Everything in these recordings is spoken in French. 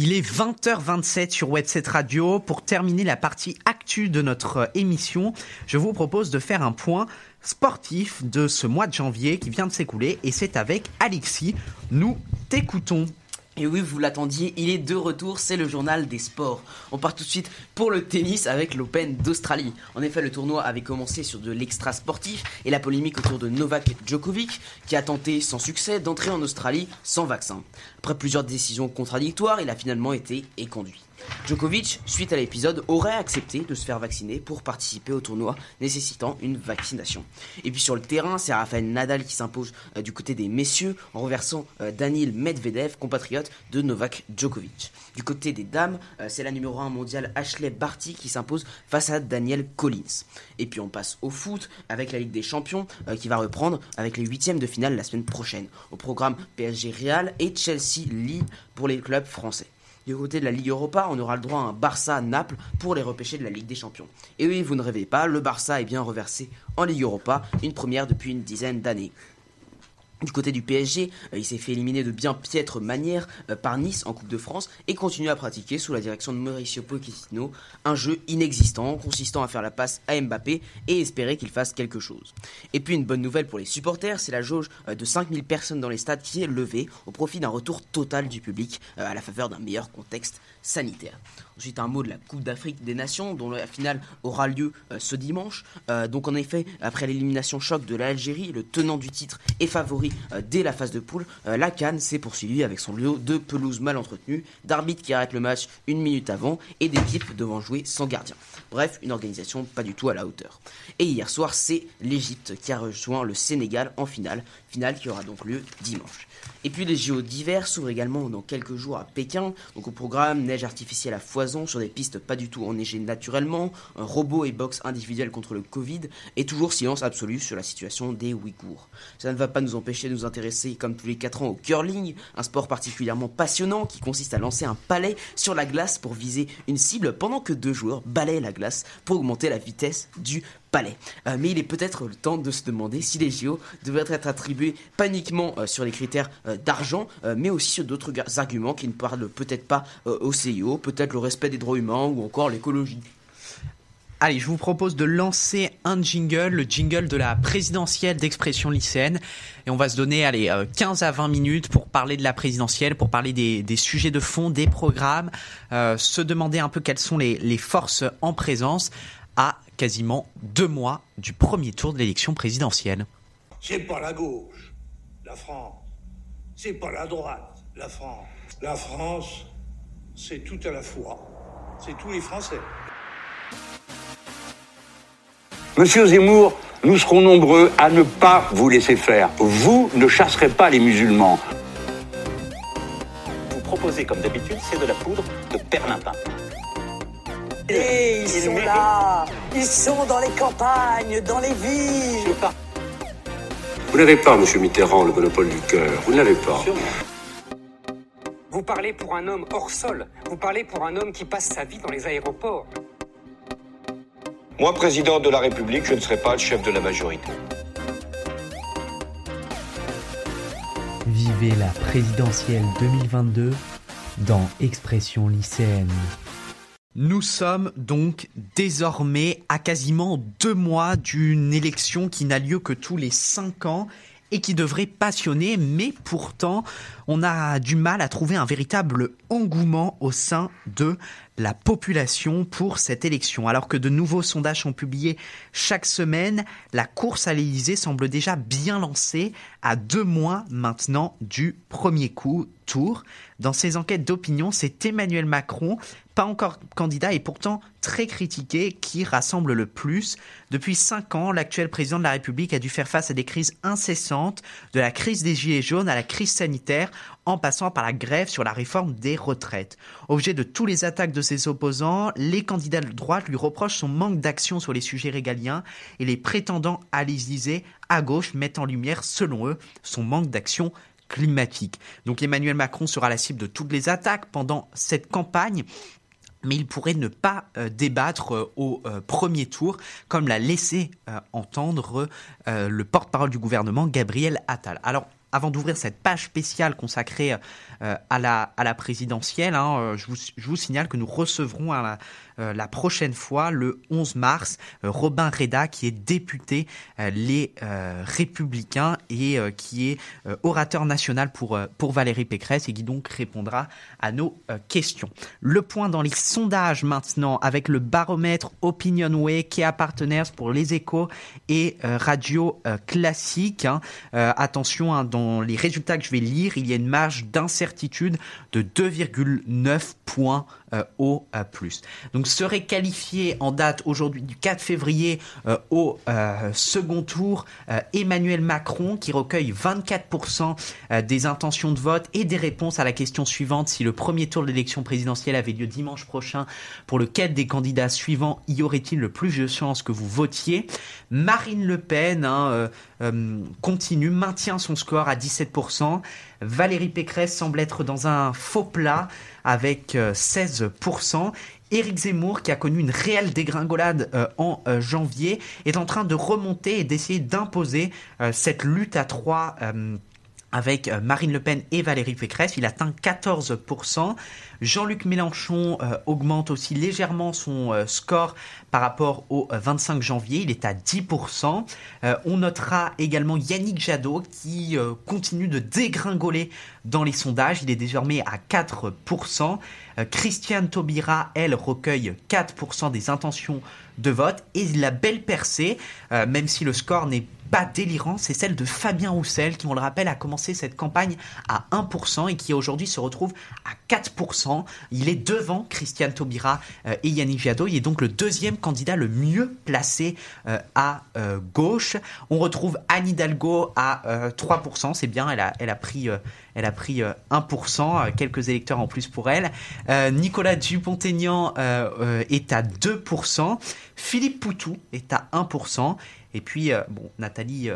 Il est 20h27 sur Webset Radio. Pour terminer la partie actu de notre émission, je vous propose de faire un point sportif de ce mois de janvier qui vient de s'écouler et c'est avec Alexis. Nous t'écoutons. Et oui, vous l'attendiez, il est de retour, c'est le journal des sports. On part tout de suite pour le tennis avec l'Open d'Australie. En effet, le tournoi avait commencé sur de l'extra sportif et la polémique autour de Novak Djokovic, qui a tenté sans succès d'entrer en Australie sans vaccin. Après plusieurs décisions contradictoires, il a finalement été éconduit. Djokovic, suite à l'épisode, aurait accepté de se faire vacciner pour participer au tournoi nécessitant une vaccination. Et puis sur le terrain, c'est Rafael Nadal qui s'impose euh, du côté des messieurs en renversant euh, Daniil Medvedev, compatriote de Novak Djokovic. Du côté des dames, euh, c'est la numéro 1 mondiale Ashley Barty qui s'impose face à Daniel Collins. Et puis on passe au foot avec la Ligue des Champions qui va reprendre avec les huitièmes de finale la semaine prochaine. Au programme PSG Real et Chelsea Lille pour les clubs français. Du côté de la Ligue Europa, on aura le droit à un Barça-Naples pour les repêcher de la Ligue des Champions. Et oui, vous ne rêvez pas, le Barça est bien reversé en Ligue Europa, une première depuis une dizaine d'années. Du côté du PSG, euh, il s'est fait éliminer de bien piètre manière euh, par Nice en Coupe de France et continue à pratiquer sous la direction de Mauricio Pochettino un jeu inexistant consistant à faire la passe à Mbappé et espérer qu'il fasse quelque chose. Et puis une bonne nouvelle pour les supporters, c'est la jauge euh, de 5000 personnes dans les stades qui est levée au profit d'un retour total du public à la faveur d'un meilleur contexte sanitaire. Ensuite, un mot de la Coupe d'Afrique des Nations, dont la finale aura lieu ce dimanche. Donc, en effet, après l'élimination choc de l'Algérie, le tenant du titre est favori euh, dès la phase de poule. la Cannes s'est poursuivie avec son lot de pelouses mal entretenues, d'arbitres qui arrêtent le match une minute avant et d'équipes devant jouer sans gardien. Bref, une organisation pas du tout à la hauteur. Et hier soir, c'est l'Égypte qui a rejoint le Sénégal en finale, finale qui aura donc lieu dimanche. Et puis les JO d'hiver s'ouvrent également dans quelques jours à Pékin. Donc au programme, neige artificielle à foison sur des pistes pas du tout enneigées naturellement, un robot et boxe individuel contre le Covid, et toujours silence absolu sur la situation des Ouïghours. Ça ne va pas nous empêcher de nous intéresser comme tous les 4 ans au curling, un sport particulièrement passionnant qui consiste à lancer un palais sur la glace pour viser une cible pendant que deux joueurs balayent la glace pour augmenter la vitesse du palais. Euh, mais il est peut-être le temps de se demander si les JO devraient être attribués pas uniquement euh, sur les critères euh, d'argent, mais aussi sur d'autres arguments qui ne parlent peut-être pas au CIO, peut-être le respect des droits humains ou encore l'écologie. Allez, je vous propose de lancer un jingle, le jingle de la présidentielle d'expression lycéenne. Et on va se donner, allez, 15 à 20 minutes pour parler de la présidentielle, pour parler des, sujets de fond, des programmes, se demander un peu quelles sont les, les forces en présence à quasiment deux mois du premier tour de l'élection présidentielle. C'est pas la gauche, la France. C'est pas la droite, la France. La France, c'est tout à la fois. C'est tous les Français. Monsieur Zemmour, nous serons nombreux à ne pas vous laisser faire. Vous ne chasserez pas les musulmans. Vous proposez, comme d'habitude, c'est de la poudre de perlimpin. Et ils sont là, ils sont dans les campagnes, dans les villes. Vous n'avez pas, monsieur Mitterrand, le monopole du cœur. Vous ne l'avez pas. Vous parlez pour un homme hors sol. Vous parlez pour un homme qui passe sa vie dans les aéroports. Moi, président de la République, je ne serai pas le chef de la majorité. Vivez la présidentielle 2022 dans Expression lycéenne. Nous sommes donc désormais à quasiment deux mois d'une élection qui n'a lieu que tous les cinq ans et qui devrait passionner, mais pourtant on a du mal à trouver un véritable engouement au sein de la population pour cette élection. Alors que de nouveaux sondages sont publiés chaque semaine, la course à l'Élysée semble déjà bien lancée à deux mois maintenant du premier coup tour. Dans ces enquêtes d'opinion, c'est Emmanuel Macron pas encore candidat et pourtant très critiqué, qui rassemble le plus. Depuis cinq ans, l'actuel président de la République a dû faire face à des crises incessantes, de la crise des Gilets jaunes à la crise sanitaire, en passant par la grève sur la réforme des retraites. Objet de tous les attaques de ses opposants, les candidats de droite lui reprochent son manque d'action sur les sujets régaliens et les prétendants à l'Élysée à gauche mettent en lumière, selon eux, son manque d'action climatique. Donc Emmanuel Macron sera la cible de toutes les attaques pendant cette campagne mais il pourrait ne pas euh, débattre euh, au euh, premier tour, comme l'a laissé entendre le porte-parole du gouvernement, Gabriel Attal. Alors, avant d'ouvrir cette page spéciale consacrée à, la, à la présidentielle, hein, je, vous, signale que nous recevrons à la, la prochaine fois, le 11 mars, euh, Robin Reda, qui est député euh, Les Républicains et qui est orateur national pour, pour Valérie Pécresse et qui donc répondra à nos questions. Le point dans les sondages maintenant avec le baromètre Opinionway, Kea Partners pour les échos et Radio Classique. Hein. attention, hein, dans les résultats que je vais lire, il y a une marge d'incertitude de 2,9 points euh, au euh, plus. Donc serait qualifié en date aujourd'hui du 4 février euh, au second tour Emmanuel Macron qui recueille 24% des intentions de vote et des réponses à la question suivante si le premier tour de l'élection présidentielle avait lieu dimanche prochain pour lequel des candidats suivants y aurait-il le plus de chances que vous votiez? Marine Le Pen hein, continue, maintient son score à 17%. Valérie Pécresse semble être dans un faux plat avec 16%. Éric Zemmour, qui a connu une réelle dégringolade euh, en euh, janvier, est en train de remonter et d'essayer d'imposer euh, cette lutte à trois avec Marine Le Pen et Valérie Pécresse. Il atteint 14%. Jean-Luc Mélenchon euh, augmente aussi légèrement son euh, score par rapport au 25 euh, janvier. Il est à 10%. on notera également Yannick Jadot qui continue de dégringoler dans les sondages. Il est désormais à 4%. Christiane Taubira, elle, recueille 4% des intentions de vote. Et la belle percée, même si le score n'est pas délirant, c'est celle de Fabien Roussel, qui, on le rappelle, a commencé cette campagne à 1% et qui aujourd'hui se retrouve à 4%. Il est devant Christiane Taubira euh, et Yannick Jadot. Il est donc le deuxième candidat le mieux placé euh, à euh, gauche. On retrouve Anne Hidalgo à 3%. C'est bien, elle a, pris, elle a pris 1%, quelques électeurs en plus pour elle. Nicolas Dupont-Aignan est à 2%. Philippe Poutou est à 1%. Et puis, bon, Nathalie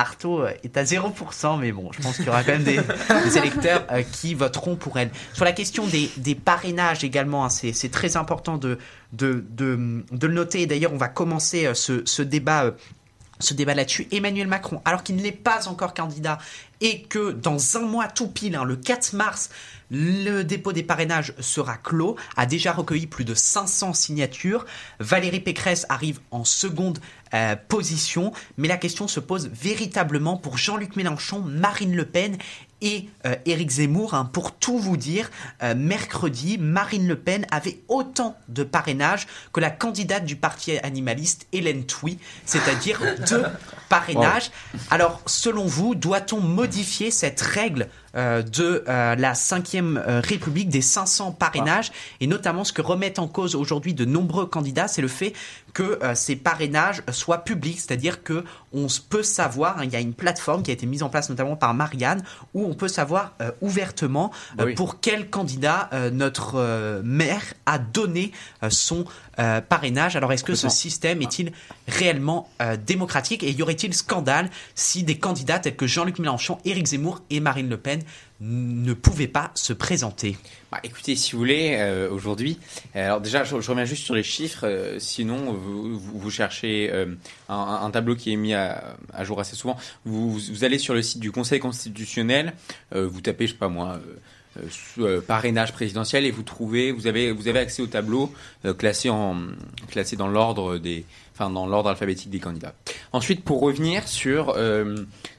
Artaud euh, est à 0%, mais bon, je pense qu'il y aura quand même des, électeurs euh, qui voteront pour elle. Sur la question des, parrainages également, hein, c'est très important de, de, le noter. D'ailleurs, on va commencer euh, ce, débat ce débat là-dessus. Emmanuel Macron, alors qu'il n'est pas encore candidat et que dans un mois tout pile, hein, le 4 mars, le dépôt des parrainages sera clos, a déjà recueilli plus de 500 signatures. Valérie Pécresse arrive en seconde euh, position, mais la question se pose véritablement pour Jean-Luc Mélenchon, Marine Le Pen et euh, Éric Zemmour. Hein. pour tout vous dire, euh, mercredi, Marine Le Pen avait autant de parrainages que la candidate du parti animaliste, Hélène Touy, c'est-à-dire deux parrainages. Alors, selon vous, doit-on modifier cette règle euh, de euh, la 5e euh, République des 500 parrainages. Et notamment ce que remettent en cause aujourd'hui de nombreux candidats, c'est le fait que ces parrainages soient publics, c'est-à-dire que on peut savoir, hein, il y a une plateforme qui a été mise en place notamment par Marianne où on peut savoir ouvertement bah pour quel candidat notre maire a donné son parrainage. Alors est-ce que ce système est-il réellement démocratique? Et y aurait-il scandale si des candidats tels que Jean-Luc Mélenchon, Éric Zemmour et Marine Le Pen ne pouvait pas se présenter bah, Écoutez, si vous voulez, euh, aujourd'hui, euh, alors déjà, je, reviens juste sur les chiffres, euh, sinon vous, cherchez un, tableau qui est mis à, jour assez souvent, vous, vous, allez sur le site du Conseil constitutionnel, vous tapez, je sais pas moi, parrainage présidentiel et vous trouvez, vous avez, vous avez accès au tableau classé, en, classé dans l'ordre des... Enfin, dans l'ordre alphabétique des candidats. Ensuite, pour revenir sur,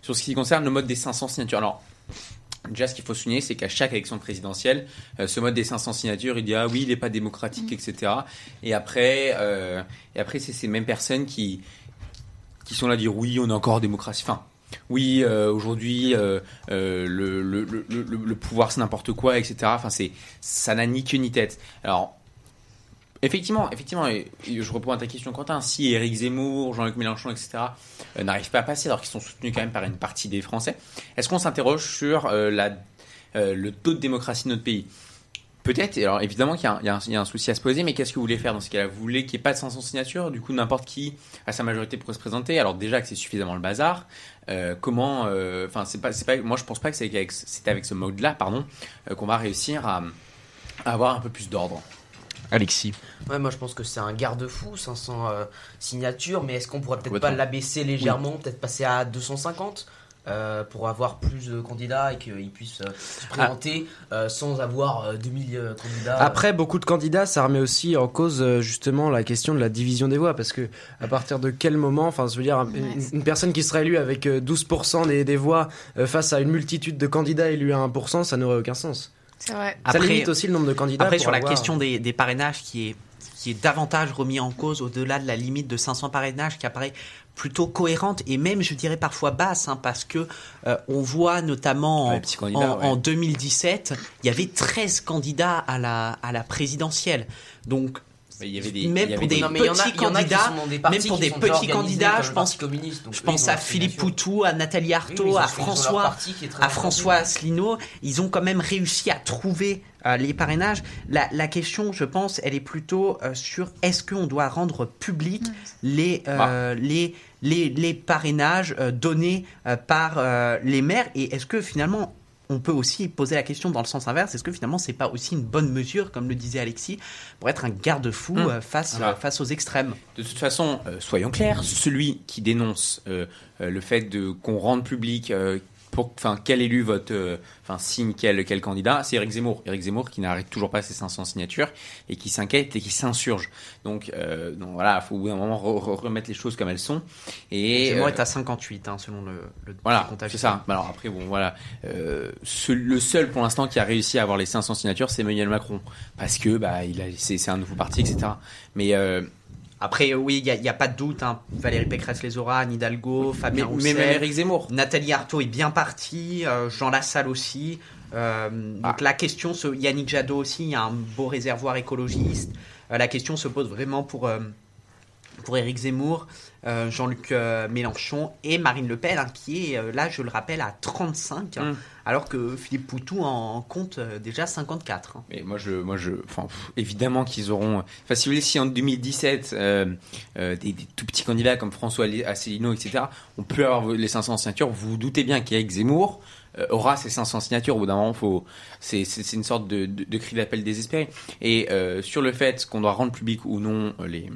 sur ce qui concerne le mode des 500 signatures. Alors, Déjà, ce qu'il faut souligner, c'est qu'à chaque élection présidentielle, euh, ce mode des 500 signatures, il dit ah oui, il n'est pas démocratique, etc. Et après, euh, et après, c'est ces mêmes personnes qui qui sont là à dire oui, on est encore démocratie. Enfin, oui, euh, aujourd'hui, le, le, le, le, pouvoir c'est n'importe quoi, etc. Enfin, c'est ça n'a ni queue ni tête. Alors, Effectivement, effectivement, et je reprends à ta question, Quentin. Si Éric Zemmour, Jean-Luc Mélenchon, etc., euh, n'arrivent pas à passer, alors qu'ils sont soutenus quand même par une partie des Français, est-ce qu'on s'interroge sur euh, euh, le taux de démocratie de notre pays? Peut-être, alors évidemment qu'il y, a un souci à se poser, mais qu'est-ce que vous voulez faire dans ce cas-là? Vous voulez qu'il n'y ait pas de 500 signatures? Du coup, n'importe qui, à sa majorité, pourrait se présenter Alors déjà que c'est suffisamment le bazar, comment Enfin, c'est pas, moi je pense pas que c'est avec, ce mode-là, pardon, qu'on va réussir à avoir un peu plus d'ordre. Alexis. Ouais, moi je pense que c'est un garde-fou, 500 euh, signatures, mais est-ce qu'on pourrait peut-être pas l'abaisser légèrement, peut-être passer à 250 euh, pour avoir plus de candidats et qu'ils puissent euh, se présenter euh, sans avoir euh, 2000 euh, candidats. Après, beaucoup de candidats, ça remet aussi en cause euh, justement la question de la division des voix, parce que à partir de quel moment, enfin, je veux dire, une, une personne qui serait élue avec euh, 12% des, des voix euh, face à une multitude de candidats élus à 1%, ça n'aurait aucun sens. C'est vrai. Ça limite aussi le nombre de candidats. Après, sur la question des, des parrainages qui est, qui est davantage remis en cause au-delà de la limite de 500 parrainages qui apparaît plutôt cohérente et même, je dirais, parfois basse, hein, parce que euh, on voit notamment en, Ouais, petits candidats, en- ouais. en 2017, il y avait 13 candidats à la, à la présidentielle. Donc, Il y avait des, même pour des Non, mais il y en a- petits a candidats, des même pour des petits candidats, je pense, je pense à Philippe. Poutou, à Nathalie Arthaud, Oui, à François, à. François Asselineau, ils ont quand même réussi à trouver euh, les parrainages. La, la question, je pense, elle est plutôt euh, sur est-ce qu'on doit rendre public les, euh, les, les, les parrainages euh, donnés euh, par euh, les maires? Et est-ce que finalement on peut aussi poser la question dans le sens inverse, est-ce que finalement c'est pas aussi une bonne mesure, comme le disait Alexis, pour être un garde-fou Hum. euh, face, Ah. face aux extrêmes? De toute façon, euh, soyons clairs, celui qui dénonce euh, euh, le fait de qu'on rende public euh, pour, enfin, quel élu vote, euh, enfin, signe quel, quel candidat, c'est Eric Zemmour. Eric Zemmour qui n'arrête toujours pas ses 500 signatures et qui s'inquiète et qui s'insurge. Donc, euh, donc voilà, il faut au bout d'un moment re- re- remettre les choses comme elles sont. Et Zemmour euh, est à 58, hein, selon le, le voilà, comptage. c'est ça. Alors après, bon, voilà. Euh, ce- le seul pour l'instant qui a réussi à avoir les 500 signatures, c'est Emmanuel Macron. Parce que bah, il a, c'est, c'est un nouveau parti, etc. Mais euh, Après, euh, oui, il n'y a, pas de doute. hein. Valérie Pécresse les aura, Anne Hidalgo, Fabien mais Roussel. même Eric Zemmour. Nathalie Arthaud est bien partie, euh, Jean Lassalle aussi. Euh, donc la question, Yannick Jadot aussi, il y a un beau réservoir écologiste. Euh, la question se pose vraiment pour, pour Éric Zemmour, euh, Jean-Luc euh, Mélenchon et Marine Le Pen, hein, qui est euh, là, je le rappelle, à 35, hein, Mm. alors que Philippe Poutou en compte déjà 54. hein. Mais moi, je, moi, je, pff, évidemment qu'ils auront. Enfin, si vous voulez, si en 2017, euh, euh, des, des tout petits candidats comme François Asselineau, etc., on peut avoir les 500 signatures, vous vous doutez bien qu'Éric Zemmour aura ces 500 signatures. Au bout d'un moment, faut, c'est, une sorte de, de, de cri d'appel désespéré. Et sur le fait qu'on doit rendre public ou non les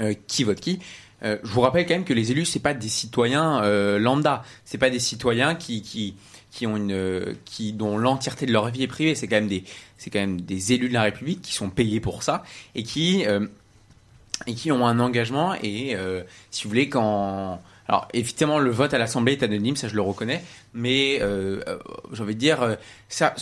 euh, qui vote qui. Euh, je vous rappelle quand même que les élus c'est pas des citoyens euh, lambda, c'est pas des citoyens qui qui qui ont une euh, qui dont l'entièreté de leur vie est privée, c'est quand même des quand même des élus de la République qui sont payés pour ça et qui euh, et qui ont un engagement et si vous voulez quand alors évidemment le vote à l'Assemblée est anonyme, ça je le reconnais, mais euh, j'ai envie de dire ça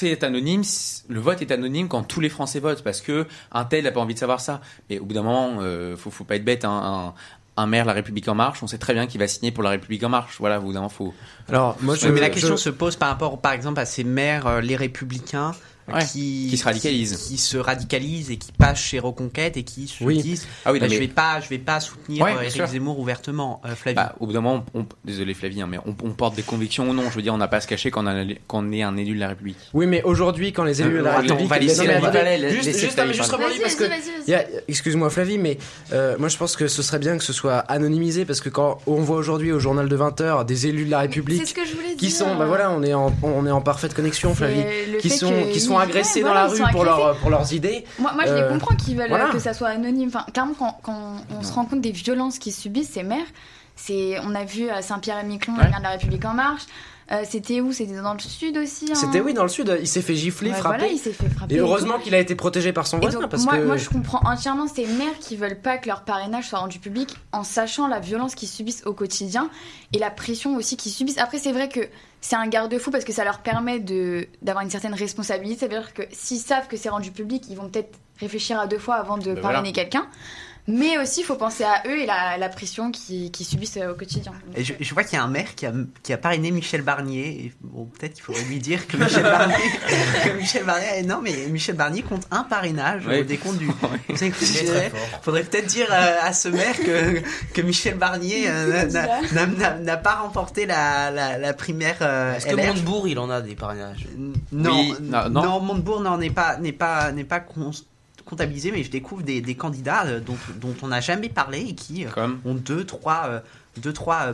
c'est anonyme, le vote est anonyme quand tous les Français votent parce que un tel n'a pas envie de savoir ça. Mais au bout d'un moment, euh, faut, faut pas être bête. hein, un, un maire de la République en marche, on sait très bien qu'il va signer pour la République en marche. Voilà, au bout d'un moment, faut. Alors, moi, je- Ouais, mais la je- question se pose par rapport, par exemple, à ces maires, euh, les républicains, Ouais, qui, qui se radicalisent. qui, qui se radicalisent et qui passent chez Reconquête et qui se Oui. disent, Ah oui, bah, je vais pas, je vais pas soutenir Ouais, euh, Éric sûr. Zemmour ouvertement, euh, Flavie. Bah, au bout d'un moment, on, désolé Flavie, hein, mais on, on porte des convictions ou non. Je veux dire, on n'a pas à se cacher quand on, a- quand on est un élu de la République. Oui, mais aujourd'hui, quand les élus de la Euh, attends, République. on va laisser- la- juste, laisser juste, Flavie non, mais juste parler. rebondir parce que. Vas-y, vas-y, vas-y. il y a- Excuse-moi, Flavie, mais euh, moi je pense que ce serait bien que ce soit anonymisé parce que quand on voit aujourd'hui au journal de 20h des élus de la République C'est ce que je voulais qui dire. sont, bah voilà, on est en, on est en parfaite connexion, Flavie, qui sont, qui agressés dans voilà, la rue pour, leur, agressés. pour leurs idées. Moi, moi je les Euh, comprends qu'ils veulent euh, voilà. que ça soit anonyme. Enfin, clairement, quand, quand on se rend compte des violences qu'ils subissent, ces c'est, on a vu à Saint-Pierre-et-Miquelon, Ouais. la de la République En Marche. Euh, c'était où? C'était dans le sud aussi. hein? C'était oui dans le sud, il s'est fait gifler, Ouais, frapper. voilà, il s'est fait frapper et heureusement qu'il a été protégé par son voisin donc, parce moi, que moi, je comprends entièrement ces maires qui veulent pas que leur parrainage soit rendu public en sachant la violence qu'ils subissent au quotidien et la pression aussi qu'ils subissent. Après, c'est vrai que c'est un garde-fou parce que ça leur permet de d'avoir une certaine responsabilité. Ça veut dire que s'ils savent que c'est rendu public, ils vont peut-être réfléchir à deux fois avant de Ben parrainer voilà. quelqu'un. Mais aussi, il faut penser à eux et la, la pression qu'ils subissent euh, au quotidien. Et je, je vois qu'il y a un maire qui a, qui a parrainé Michel Barnier. Et bon, peut-être qu'il faudrait lui dire que Michel Barnier, que Michel Barnier, non mais Michel Barnier compte un parrainage Ouais. au décompte du. Il est. Faudrait peut-être dire euh, à ce maire que, que Michel Barnier euh, n'a- pas remporté la, la, la primaire euh, Est-ce que. Montebourg, il en a des parrainages? Non, Oui, non, non, non. Montebourg non, n'est pas, n'est pas, n'est pas comptabilisé, mais je découvre des, des candidats euh, dont, dont on n'a jamais parlé et qui euh, Comme ont deux, trois, euh, deux, trois euh,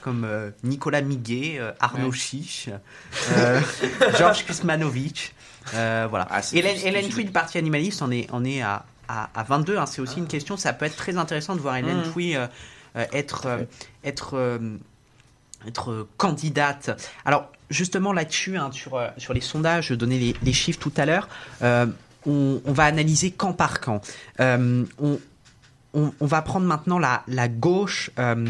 comme euh, Nicolas Miguet, euh, Arnaud Ouais. Chiche, Georges Kuzmanovic. euh, voilà. Ah, Hélène, Hélène du Parti Animaliste en est, en est à, à, à 22. hein. C'est aussi une question, ça peut être très intéressant de voir Hélène euh, être, être être candidate. Alors justement là-dessus, hein, sur, sur les sondages, je donnais les, les chiffres tout à l'heure, on, va analyser camp par camp. Euh, on, va prendre maintenant la, gauche euh,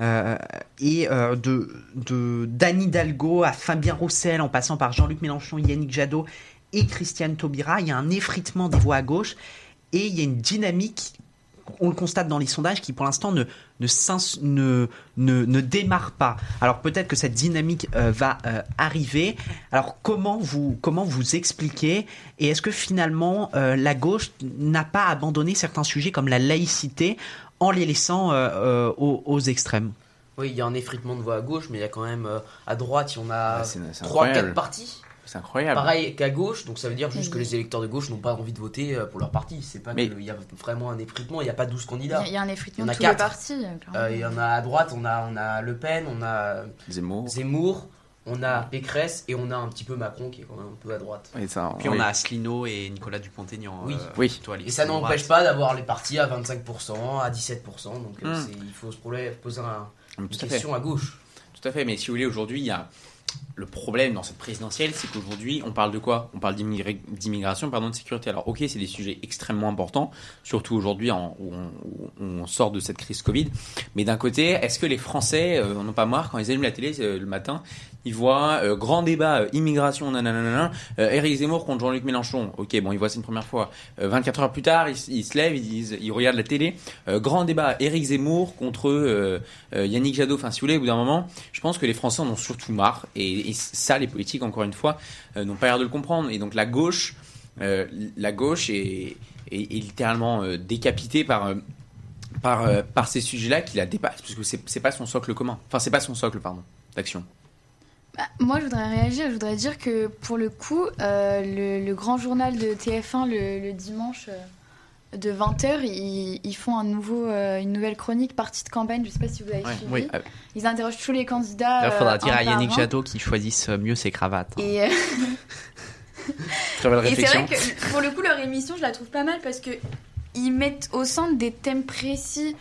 euh, et de, de d'Anne Hidalgo à Fabien Roussel en passant par Jean-Luc Mélenchon, Yannick Jadot et Christiane Taubira. Il y a un effritement des voix à gauche et il y a une dynamique on le constate dans les sondages qui pour l'instant ne ne, s'ins- ne, ne, ne démarre pas. Alors peut-être que cette dynamique euh, va euh, arriver. Alors comment vous comment vous expliquez et est-ce que finalement euh, la gauche n'a pas abandonné certains sujets comme la laïcité en les laissant euh, euh, aux, aux extrêmes? Oui, il y a un effritement de voix à gauche, mais il y a quand même euh, à droite, il y en a 3-4 incroyable. partis. C'est incroyable. Pareil qu'à gauche, donc ça veut dire juste que les électeurs de gauche n'ont pas envie de voter euh, pour leur parti. C'est pas Mais- qu'il y a vraiment un effritement, il n'y a pas 12 Il y candidats. il y a un effritement Il y en de a tous les quatre. partis. euh. Euh, Il y en a à droite, on a, on a Le Pen, on a Zemmour. Zemmour, on a Pécresse et on a un petit peu Macron qui est quand même un peu à droite. Et ça, Puis oui. on a Asselineau et Nicolas Dupont-Aignan. Oui. euh, Oui. Et ça n'empêche pas d'avoir les partis à 25%, à 17%, donc Hmm. il faut se poser poser un- une tout à fait. question à gauche. Tout à fait, mais si vous voulez, aujourd'hui, il y a le problème dans cette présidentielle, c'est qu'aujourd'hui, on parle de quoi? On parle d'immigration, pardon, de sécurité. Alors, ok, c'est des sujets extrêmement importants, surtout aujourd'hui où, on, sort de cette crise Covid. Mais d'un côté, est-ce que les Français euh, en ont pas marre quand ils allument la télé euh, le matin Ils voient euh, grand débat, euh, immigration, nanana, euh, Éric Zemmour contre Jean-Luc Mélenchon. Ok, bon, ils voient ça une première fois. Euh, 24 heures plus tard, ils, ils se lèvent, ils disent, ils regardent la télé. Grand débat, Éric Zemmour contre Yannick Jadot. Enfin, si vous voulez, au bout d'un moment, je pense que les Français en ont surtout marre. Et, ça, les politiques, encore une fois, n'ont pas l'air de le comprendre. Et donc la gauche, la gauche est, littéralement décapitée par par ces sujets-là qui la dépassent, parce que c'est c'est pas son socle commun. Enfin, c'est pas son socle, pardon, d'action. Bah, moi, je voudrais réagir. Je voudrais dire que pour le coup, euh, le, le grand journal de TF1 le, le dimanche euh, de 20h, ils, ils font un nouveau, euh, une nouvelle chronique partie de campagne. Je sais pas si vous avez Ouais, suivi. oui. Ils interrogent tous les candidats. Il faudra dire à Yannick. Jadot qu'il choisisse mieux ses cravates. hein. Et, Très belle Et c'est vrai que pour le coup, leur émission, je la trouve pas mal parce que ils mettent au centre des thèmes précis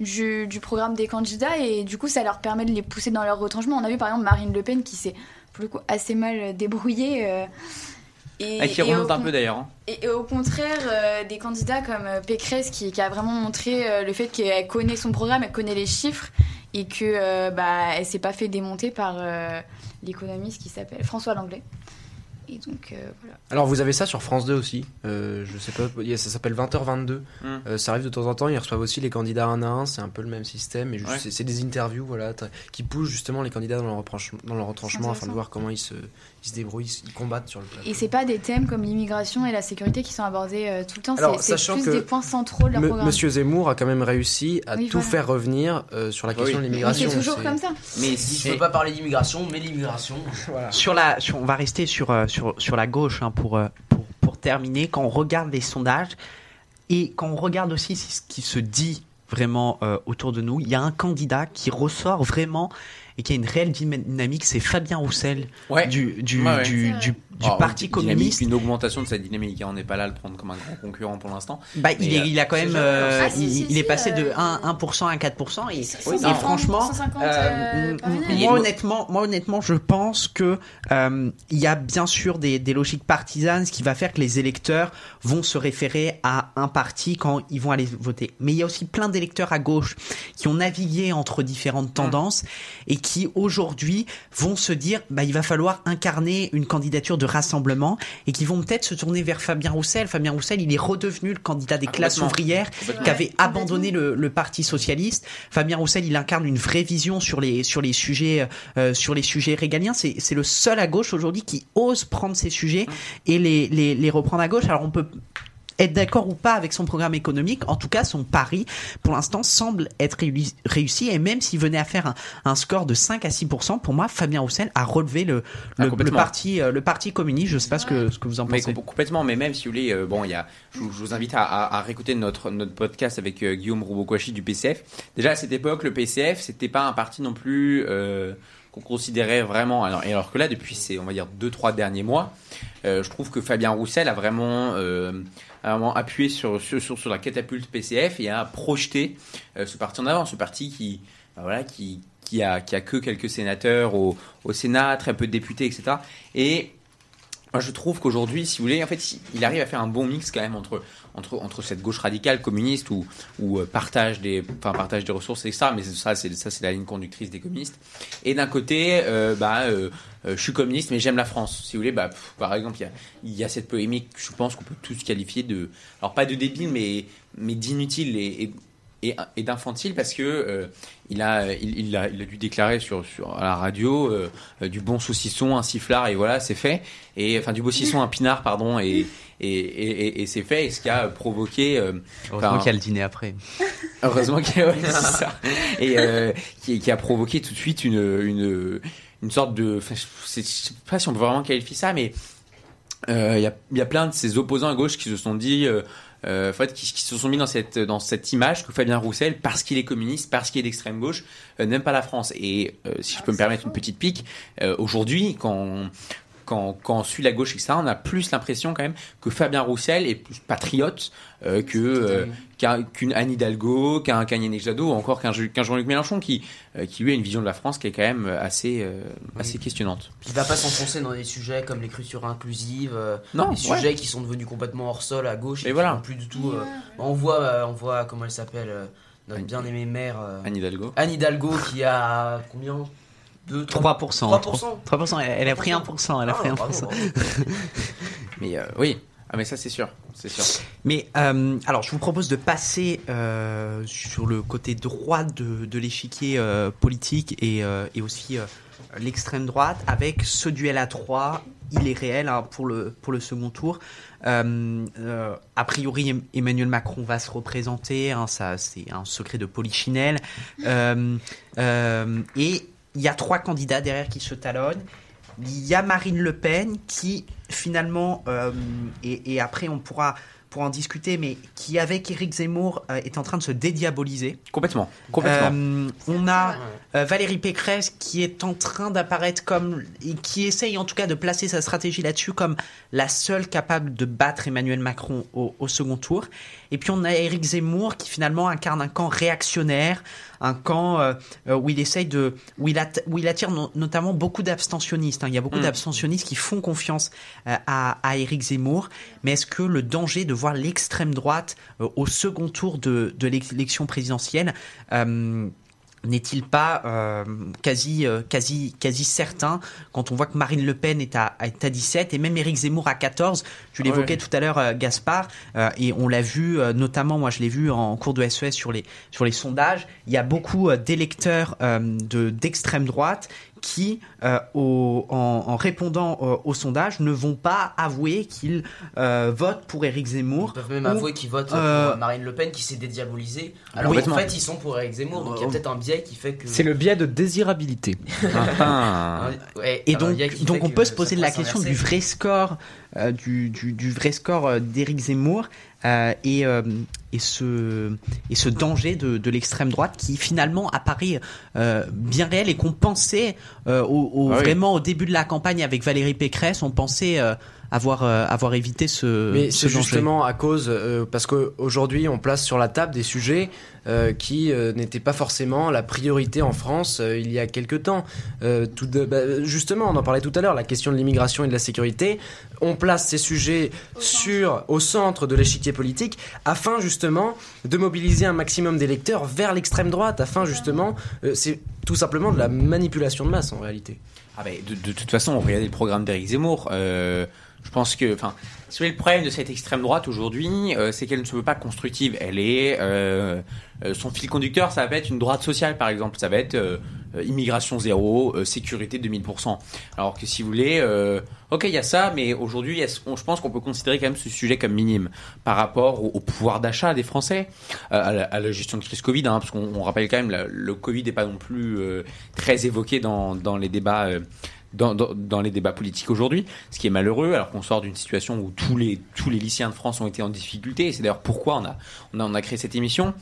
du, du programme des candidats et du coup, ça leur permet de les pousser dans leur retranchement. On a vu par exemple Marine Le Pen qui s'est pour le coup assez mal débrouillée. euh, et, qui et remonte un peu d'ailleurs. hein. Et, et au contraire, euh, des candidats comme euh, Pécresse qui, qui a vraiment montré euh, le fait qu'elle connaît son programme, elle connaît les chiffres et que bah, elle s'est pas fait démonter par l'économiste qui s'appelle François Langlais. Et donc euh, voilà. Alors vous avez ça sur France 2 aussi, euh, je sais pas, ça s'appelle 20h22, Mm. Euh, ça arrive de temps en temps, ils reçoivent aussi les candidats un à un, c'est un peu le même système, et Ouais. c'est- des interviews voilà, qui poussent justement les candidats dans leur, retranchement- dans leur retranchement afin de voir comment ils se, ils se débrouillent, ils combattent sur le plateau. Et c'est pas des thèmes comme l'immigration et la sécurité qui sont abordés euh, tout le temps, Alors, c'est- plus que des points centraux de leur Me- programme. Monsieur Zemmour a quand même réussi à Oui, tout voilà. faire revenir euh, sur la question Oui. de Mais l'immigration. c'est toujours c'est- comme ça. Mais si je peux pas parler d'immigration, mais l'immigration. Sur la, sur- on va rester sur, euh, sur, sur la gauche hein, pour, euh, pour, pour terminer. Quand on regarde les sondages et quand on regarde aussi ce qui se dit vraiment euh, autour de nous, il y a un candidat qui ressort vraiment et qui a une réelle dynamique, c'est Fabien Roussel Ouais. du, du, Ouais, ouais. du, du, du Alors, Parti communiste. Une augmentation de cette dynamique. hein. On n'est pas là à le prendre comme un grand concurrent pour l'instant. Bah, il, est, euh, il a quand c'est même, euh, Ah, si, il, si, il est si, passé de euh, 1, 1% à 4%. Et, Oui, et non. franchement, 150 euh, euh, moi, honnêtement, moi honnêtement, je pense que euh, il y a bien sûr des, des logiques partisanes, ce qui va faire que les électeurs vont se référer à un parti quand ils vont aller voter. Mais il y a aussi plein d'électeurs à gauche qui ont navigué entre différentes tendances et qui aujourd'hui vont se dire, bah, il va falloir incarner une candidature de rassemblement et qui vont peut-être se tourner vers Fabien Roussel. Fabien Roussel, il est redevenu le candidat des Ah, classes ouvrières Complètement. qui avait abandonné le, le Parti socialiste. Fabien Roussel, il incarne une vraie vision sur les sur les sujets euh, sur les sujets régaliens. C'est c'est le seul à gauche aujourd'hui qui ose prendre ces sujets et les, les les reprendre à gauche. Alors on peut être d'accord ou pas avec son programme économique, en tout cas son pari pour l'instant semble être réussi. Et même s'il venait à faire un, un score de 5 à 6%, pour moi Fabien Roussel a relevé le, Ah, le, parti euh, le parti communiste, je sais pas ce que ce que vous en Mais pensez. com- complètement, mais même si vous voulez, euh, bon, il y a, je, vous- je vous invite à, à, à réécouter notre, notre podcast avec euh, Guillaume Roubokwachi du PCF. Déjà à cette époque, le PCF, c'était pas un parti non plus euh, qu'on considérait vraiment. Alors, et alors que là, depuis ces, on va dire, deux trois derniers mois, euh, je trouve que Fabien Roussel a vraiment, euh, a vraiment appuyé sur, sur, sur, la catapulte PCF et a projeté euh, ce parti en avant, ce parti qui, bah voilà, qui qui a, qui a que quelques sénateurs au, au Sénat, très peu de députés, etc. Et moi, je trouve qu'aujourd'hui, si vous voulez, en fait, il arrive à faire un bon mix quand même entre entre entre cette gauche radicale communiste ou ou euh, partage des enfin partage des ressources etc. Mais ça, c'est ça, c'est la ligne conductrice des communistes. Et d'un côté, euh, bah, euh, je suis communiste, mais j'aime la France. Si vous voulez, bah, par exemple, il y a y a cette polémique. Je pense qu'on peut tous qualifier de alors pas de débile, mais mais d'inutile et, et et, et d'infantile parce que euh, il a il, il a il a dû déclarer sur sur à la radio euh, euh, du bon saucisson un sifflard et voilà c'est fait et enfin du beau saucisson un pinard pardon et et, et, et- et c'est fait et ce qui a provoqué euh, Heureusement qu'il y a le dîner après. Heureusement qu'il y a ouais, ça. Et qui, qui a provoqué tout de suite une, une, une sorte de. je sais pas si on peut vraiment qualifier ça, mais il y, a, il y a plein de ces opposants à gauche qui se sont dit. Euh, fait, qui, qui se sont mis dans cette dans cette image que Fabien Roussel, parce qu'il est communiste, parce qu'il est d'extrême gauche, euh, n'aime pas la France. Et euh, si je peux me permettre une petite pique, euh, aujourd'hui, quand quand, quand on suit la gauche, etc., on a plus l'impression quand même que Fabien Roussel est plus patriote euh, que euh, qu'un- qu'une Anne Hidalgo, qu'un Yannick Jadot, ou encore qu'un Jean-Luc Mélenchon, qui, euh, qui lui a une vision de la France qui est quand même assez, euh, assez questionnante. Il va pas s'enfoncer dans des sujets comme l'écriture inclusive, euh, Non, des sujets qui sont devenus complètement hors sol à gauche et, Et qui voilà. plus du tout. euh, on voit, euh, on voit comment elle s'appelle, euh, notre bien aimée mère Anne Hidalgo. Anne Hidalgo qui a combien? 2 3%. 3%. 3%. Elle, elle a pris 1%. Elle a Ah, pris 1%. bravo, bravo. Mais euh, oui, ah, mais ça c'est sûr, c'est sûr. Mais euh, alors, je vous propose de passer euh, sur le côté droit de, de l'échiquier euh, politique et, euh, et aussi euh, l'extrême droite avec ce duel à trois. Il est réel hein, pour, le, pour le second tour. Euh, euh, a priori, Em- Emmanuel Macron va se représenter. hein, ça, c'est un secret de polichinelle. Euh, euh, et il y a trois candidats derrière qui se talonnent. Il y a Marine Le Pen qui finalement, euh, et, et après on pourra, pourra en discuter, mais qui avec Éric Zemmour euh, est en train de se dédiaboliser. Complètement, complètement. Euh, on a euh, Valérie Pécresse qui est en train d'apparaître comme, et qui essaye en tout cas de placer sa stratégie là-dessus comme la seule capable de battre Emmanuel Macron au, au second tour. Et puis on a Éric Zemmour qui finalement incarne un camp réactionnaire, un camp euh, euh, où il essaye de, où il, att- où il attire no- notamment beaucoup d'abstentionnistes. hein. Il y a beaucoup Mm. d'abstentionnistes qui font confiance euh, à, à Éric Zemmour. Mais est-ce que le danger de voir l'extrême droite au second tour de, de l'élection présidentielle n'est-il pas euh, quasi, euh, quasi, quasi certain quand on voit que Marine Le Pen est à, est à 17 et même Éric Zemmour à 14 Je l'évoquais Ouais. tout à l'heure, euh, Gaspard, euh, et on l'a vu euh, notamment, moi je l'ai vu en cours de SES sur les, sur les sondages, il y a beaucoup d'électeurs euh, de- d'extrême droite qui, euh, au- en, en répondant euh, au sondage, ne vont pas avouer qu'ils euh, votent pour Éric Zemmour. Ils peuvent même ou, avouer qu'ils votent euh, pour Marine Le Pen qui s'est dédiabolisée. Alors Oui. qu'en fait, ils sont pour Eric Zemmour, donc il y a peut-être un biais qui fait que. C'est le biais de désirabilité. Ah. Ouais, Et donc, donc on peut se poser la question du vrai score, euh, du, du, du vrai score euh, d'Éric Zemmour euh, et, euh, et, ce, et ce danger de, de l'extrême droite qui finalement apparaît euh, bien réel et qu'on pensait euh, au, au- Ah oui. vraiment au début de la campagne avec Valérie Pécresse, on pensait euh, avoir, euh, avoir évité ce, Mais ce c'est danger. justement à cause, euh, parce qu'aujourd'hui on place sur la table des sujets euh, qui euh, n'étaient pas forcément la priorité en France euh, il y a quelques temps. Euh, tout de- bah, justement, on en parlait tout à l'heure, la question de l'immigration et de la sécurité. On place ces sujets sur, au centre de l'échiquier politique afin justement de mobiliser un maximum d'électeurs vers l'extrême droite, afin justement, euh, c'est tout simplement de la manipulation de masse en réalité. Ah ben, de, de toute façon, regardez le programme d'Éric Zemmour. Euh, je pense que, enfin, si vous voulez, le problème de cette extrême droite aujourd'hui, euh, c'est qu'elle ne se veut pas constructive. Elle est, euh, euh, son fil conducteur, ça va être une droite sociale, par exemple. Ça va être euh, euh, immigration zéro, euh, sécurité 2000%. Alors que si vous voulez, ok, il y a ça, mais aujourd'hui, je pense qu'on peut considérer quand même ce sujet comme minime par rapport au, pouvoir d'achat des Français, à, la, à la gestion de crise Covid, hein, parce qu'on on rappelle quand même, la- le Covid n'est pas non plus très évoqué dans, dans les débats. Dans, dans, dans les débats politiques aujourd'hui, ce qui est malheureux, alors qu'on sort d'une situation où tous les, tous les lycéens de France ont été en difficulté, et c'est d'ailleurs pourquoi on a, on a, on a créé cette émission.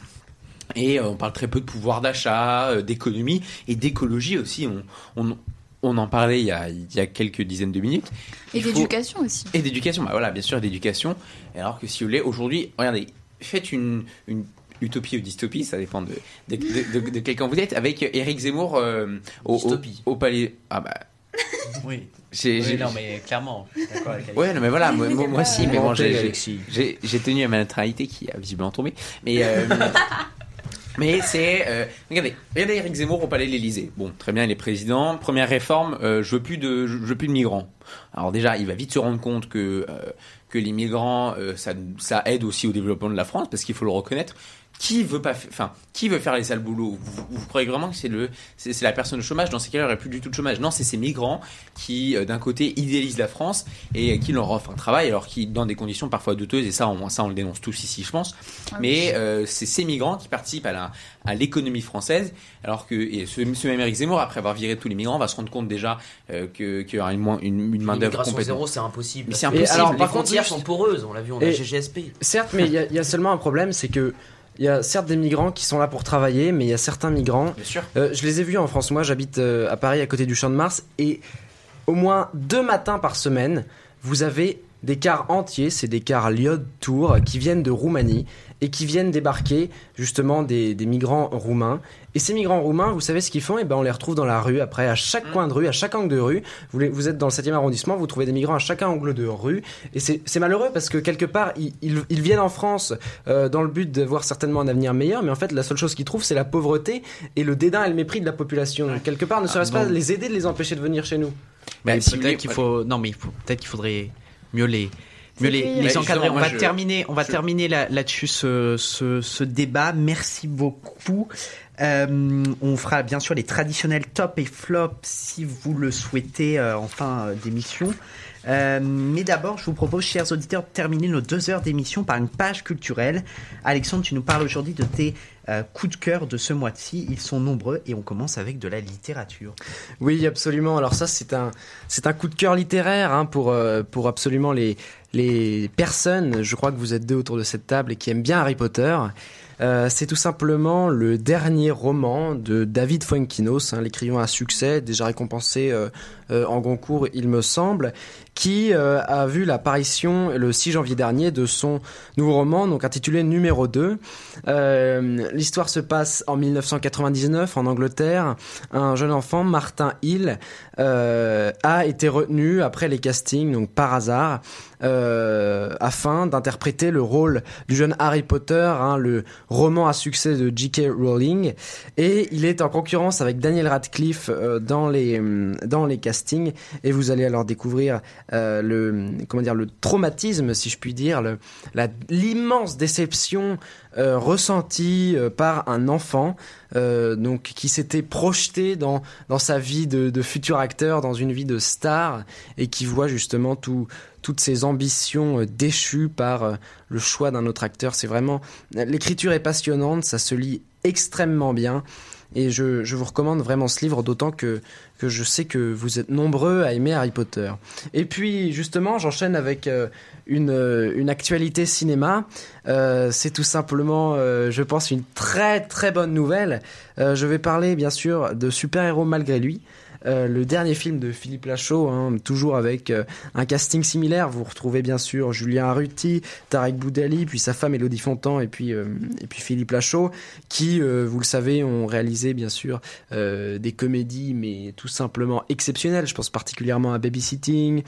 Et euh, on parle très peu de pouvoir d'achat, euh, d'économie et d'écologie aussi. On, on, on en parlait il y, a, il y a quelques dizaines de minutes. Et faut- d'éducation aussi. Et d'éducation, bah voilà, bien sûr, d'éducation. Alors que si vous voulez, aujourd'hui, regardez, faites une, une, utopie ou dystopie, ça dépend de, de, de, de, de quel camp vous êtes, avec Eric Zemmour euh, au, au, au palais. Ah bah. Oui. J'ai, Oui, j'ai- non, mais clairement, je suis d'accord avec Alexis. Ouais, non, mais voilà, moi, moi- moi aussi, mais bon, j'ai, j'ai- Alexis. j'ai, j'ai tenu à ma neutralité qui a visiblement tombé. Mais, euh, mais c'est, euh, regardez, regardez Eric Zemmour au palais de l'Élysée. Bon, très bien, il est président. Première réforme, euh, je veux plus de, je veux plus de migrants. Alors déjà, il va vite se rendre compte que euh, que les migrants, euh, ça, ça aide aussi au développement de la France, parce qu'il faut le reconnaître. Qui veut pas, enfin, qui veut faire les sales boulots? Vous, vous croyez vraiment que c'est le, c'est, la personne au chômage? Dans ces cas-là, il n'y aurait plus du tout de chômage. Non, c'est ces migrants qui, euh, d'un côté, idéalisent la France et euh, qui leur offrent un travail, alors qui, dans des conditions parfois douteuses, et ça, on, ça, on le dénonce tous ici, je pense. Ah oui. Mais euh, c'est ces migrants qui participent à la, à l'économie française, alors que et ce, ce même Eric Zemmour, après avoir viré tous les migrants, va se rendre compte déjà euh, que qu'il y aura une, une, une main d'œuvre complètement. zéro, c'est impossible. Mais c'est Et impossible. alors, les par contre, frontières juste- sont poreuses, on l'a vu, on a GGSP. Certes, mais il y, a- il y a seulement un problème, c'est que il y a certes des migrants qui sont là pour travailler, mais il y a certains migrants. Bien sûr. Euh, je les ai vus en France. Moi, j'habite euh, à Paris, à côté du Champ de Mars, et au moins deux matins par semaine, vous avez des cars entiers, c'est des cars Liod Tour, qui viennent de Roumanie et qui viennent débarquer justement des, des migrants roumains. Et ces migrants roumains, vous savez ce qu'ils font? Et ben, on les retrouve dans la rue. Après, à chaque coin de rue, à chaque angle de rue, vous, les- vous êtes dans le 7e arrondissement, vous trouvez des migrants à chaque angle de rue. Et c'est malheureux parce que quelque part, ils, ils- ils viennent en France euh, dans le but d'avoir certainement un avenir meilleur, mais en fait, la seule chose qu'ils trouvent, c'est la pauvreté et le dédain et le mépris de la population. Donc, quelque part, ne serait-ce pas les aider de les empêcher de venir chez nous? Mais si peut-être qu'il faut. Non, mais peut-être qu'il faudrait mieux les. Mieux les, Oui, les oui. encadrer. On va je- terminer, on va je- terminer là- là-dessus ce, ce, ce débat. Merci beaucoup. Euh, on fera bien sûr les traditionnels top et flop si vous le souhaitez euh, en fin euh, d'émission. Euh, mais d'abord, je vous propose, chers auditeurs, de terminer nos deux heures d'émission par une page culturelle. Alexandre, tu nous parles aujourd'hui de tes euh, coups de cœur de ce mois-ci. Ils sont nombreux et on commence avec de la littérature. Oui, absolument. Alors ça, c'est un, c'est un coup de cœur littéraire hein, pour, euh, pour absolument les, les personnes, je crois que vous êtes deux autour de cette table et qui aiment bien Harry Potter. Euh, c'est tout simplement le dernier roman de David Fuenquinos, hein, l'écrivain à succès, déjà récompensé euh, euh, en Goncourt, il me semble, qui a vu l'apparition le 6 janvier dernier de son nouveau roman, donc intitulé Numéro 2. Euh, L'histoire se passe en 1999 en Angleterre. Un jeune enfant, Martin Hill, a été retenu après les castings, donc par hasard, afin d'interpréter le rôle du jeune Harry Potter, hein, le roman à succès de J.K. Rowling. Et il est en concurrence avec Daniel Radcliffe euh, dans les hum, dans les castings. Et vous allez alors découvrir euh, le comment dire le traumatisme, si je puis dire, le- la l'immense déception euh, ressentie euh, par un enfant euh, donc qui s'était projeté dans dans sa vie de, de futur acteur, dans une vie de star, et qui voit justement tout toutes ses ambitions euh, déchues par euh, le choix d'un autre acteur. C'est vraiment l'écriture est passionnante, ça se lit extrêmement bien. Et je, je vous recommande vraiment ce livre, d'autant que, que je sais que vous êtes nombreux à aimer Harry Potter. Et puis, justement, j'enchaîne avec euh, une, une actualité cinéma. C'est tout simplement, je pense, une très très bonne nouvelle. Je vais parler, bien sûr, de Super-héros malgré lui. Euh, le dernier film de Philippe Lachaud, hein, toujours avec euh, un casting similaire. Vous retrouvez bien sûr Julien Arruti, Tarek Boudali, puis sa femme Elodie Fontan, et puis, euh, et puis Philippe Lachaud, qui, vous le savez, ont réalisé bien sûr des comédies, mais tout simplement exceptionnelles. Je pense particulièrement à Babysitting,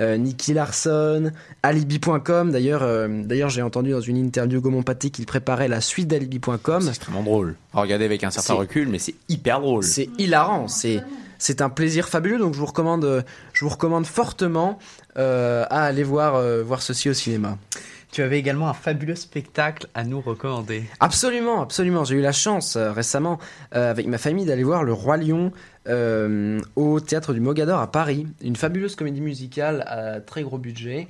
Nicky Larson, Alibi.com. D'ailleurs, d'ailleurs, j'ai entendu dans une interview Gaumont Pathé qu'il préparait la suite d'Alibi.com. C'est extrêmement drôle. À regarder avec un certain recul, mais c'est hyper drôle. C'est hilarant, c'est c'est un plaisir fabuleux. Donc je vous recommande, euh, je vous recommande fortement euh, à aller voir euh, voir ceci au cinéma. Tu avais également un fabuleux spectacle à nous recommander. Absolument, absolument. J'ai eu la chance euh, récemment euh, avec ma famille d'aller voir Le Roi Lion euh, au théâtre du Mogador à Paris. Une fabuleuse comédie musicale à très gros budget.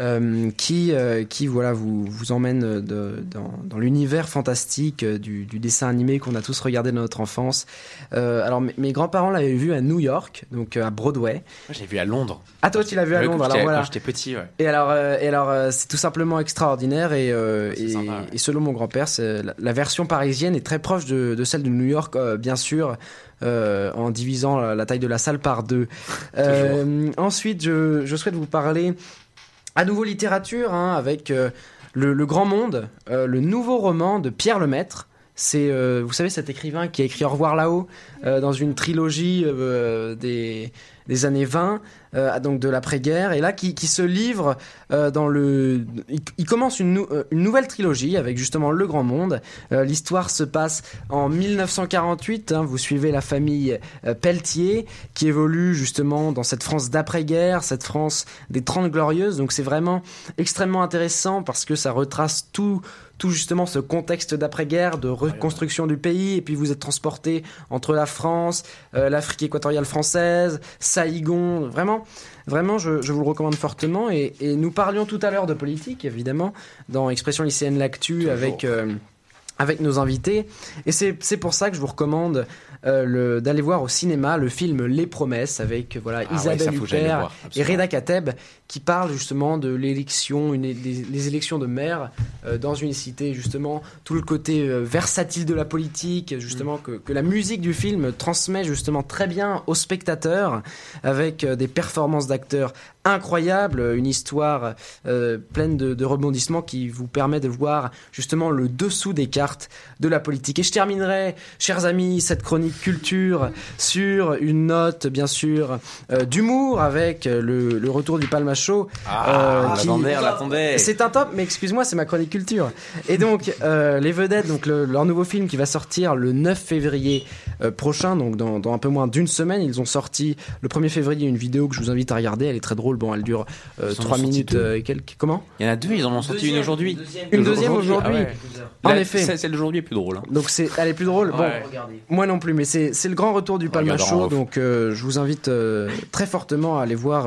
Euh, qui, euh, qui voilà, vous, vous emmène euh, de- dans, dans l'univers fantastique du, du dessin animé qu'on a tous regardé dans notre enfance. Euh, alors mes, mes grands-parents l'avaient vu à New York, donc à Broadway. Moi, j'ai vu à Londres. Ah toi tu l'as vu à Londres, alors voilà. Quand j'étais petit, ouais. Et alors, et alors c'est tout simplement extraordinaire et, C'est et, sympa, ouais. et selon mon grand-père, la, la version parisienne est très proche de, de celle de New York, bien sûr, euh, en divisant la, la taille de la salle par deux. Euh, ensuite, je, je souhaite vous parler à nouveau littérature, hein, avec euh, le, Grand Monde, euh, le nouveau roman de Pierre Lemaître. C'est, euh, vous savez, cet écrivain qui a écrit Au revoir là-haut dans une trilogie des, des années 20, euh, donc de l'après-guerre, et là qui, qui se livre euh, dans le. Il, commence euh, une nouvelle trilogie avec justement Le Grand Monde. L'histoire se passe en 1948. hein, vous suivez la famille Pelletier qui évolue justement dans cette France d'après-guerre, cette France des Trente Glorieuses. Donc c'est vraiment extrêmement intéressant parce que ça retrace tout tout justement ce contexte d'après-guerre, de reconstruction du pays, et puis vous êtes transporté entre la France, euh, l'Afrique équatoriale française, Saïgon, vraiment, vraiment, je, je vous le recommande fortement. Et, et nous parlions tout à l'heure de politique, évidemment, dans Expression lycéenne l'actu avec. euh, avec nos invités. Et c'est pour ça que je vous recommande euh, le- d'aller voir au cinéma le film Les Promesses avec voilà, Ah ouais, Isabelle le Huppert et. Reda Kateb qui parle justement de l'élection, une, des élections de maire euh, dans une cité, justement, tout le côté euh, versatile de la politique, justement, que, que la musique du film transmet justement très bien aux spectateurs avec euh, des performances d'acteurs incroyables, une histoire pleine de, de rebondissements qui vous permet de voir justement le dessous des cartes de la politique. Et je terminerai, chers amis, cette chronique culture sur une note, bien sûr, d'humour avec le, le retour du Palma Ah, qui- l'attendais, on l'attendait. C'est un top, mais excuse-moi, c'est ma chronique culture. Et donc, euh, les vedettes, donc le- leur nouveau film qui va sortir le 9 février euh, prochain, donc dans, dans un peu moins d'une semaine, ils ont sorti le 1er février une vidéo que je vous invite à regarder. Elle est très drôle. Bon, elle dure Ils en ont 3 sorti minutes euh, et quelques. Comment? Il y en a deux, ils en ont sorti une aujourd'hui. Une deuxième aujourd'hui. ah ouais. En La- effet. Celle d'aujourd'hui est plus drôle. hein. Donc c'est, elle est plus drôle. Bon, Ouais. moi non plus, mais c'est, le grand retour du Palma Show. Donc euh, je vous invite euh, très fortement à aller voir,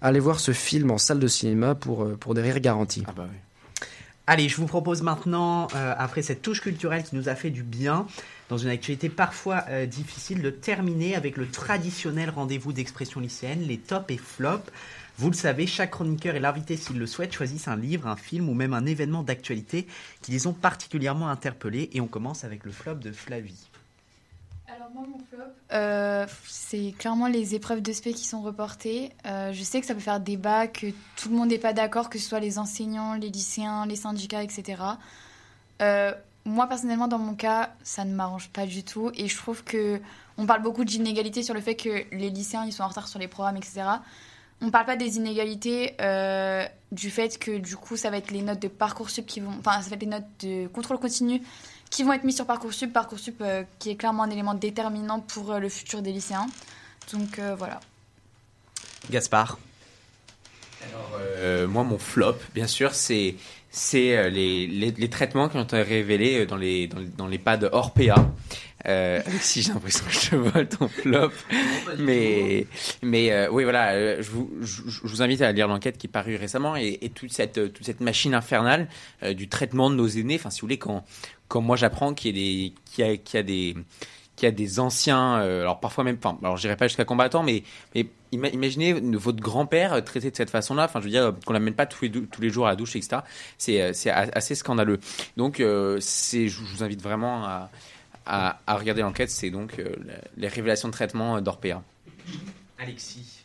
aller voir ce film en salle de cinéma pour euh, pour des rires garantis. Ah bah oui. Allez, je vous propose maintenant, euh, après cette touche culturelle qui nous a fait du bien, dans une actualité parfois euh, difficile, de terminer avec le traditionnel rendez-vous d'expression lycéenne, les tops et flops. Vous le savez, chaque chroniqueur et l'invité, s'il le souhaite, choisissent un livre, un film ou même un événement d'actualité qui les ont particulièrement interpellés. Et on commence avec le flop de Flavie. Euh, c'est clairement les épreuves de spé qui sont reportées. Euh, je sais que ça peut faire débat, que tout le monde n'est pas d'accord, que ce soit les enseignants, les lycéens, les syndicats, etc. Euh, moi personnellement dans mon cas, ça ne m'arrange pas du tout et je trouve que on parle beaucoup d'inégalités sur le fait que les lycéens ils sont en retard sur les programmes, etc. On parle pas des inégalités du fait que du coup ça va être les notes de parcoursup qui vont, enfin ça va être les notes de contrôle continu qui vont être mis sur Parcoursup. Parcoursup euh, qui est clairement un élément déterminant pour euh, le futur des lycéens. Donc euh, voilà. Gaspard. Euh, moi, mon flop, bien sûr, c'est c'est euh, les, les, les traitements qui ont été révélés euh, dans les dans, dans les pads hors PA. Euh, Alexis, j'ai l'impression que je vole ton flop, mais mais euh, oui voilà, euh, je vous je, je vous invite à lire l'enquête qui est parue récemment et, et toute cette toute cette machine infernale euh, du traitement de nos aînés. Enfin, si vous voulez, quand quand moi j'apprends qu'il y a des qu'il y a qu'il y a des qu'il y a des anciens, euh, alors parfois même, enfin, alors je dirais pas jusqu'à combattant, mais, mais ima- imaginez votre grand-père traité de cette façon-là, enfin je veux dire euh, qu'on l'amène pas tous les, tous les jours à la douche, etc. C'est euh, assez scandaleux. Donc euh, c'est, je vous invite vraiment à, à, à regarder l'enquête, c'est donc euh, les révélations de traitement d'Orpea. Alexis.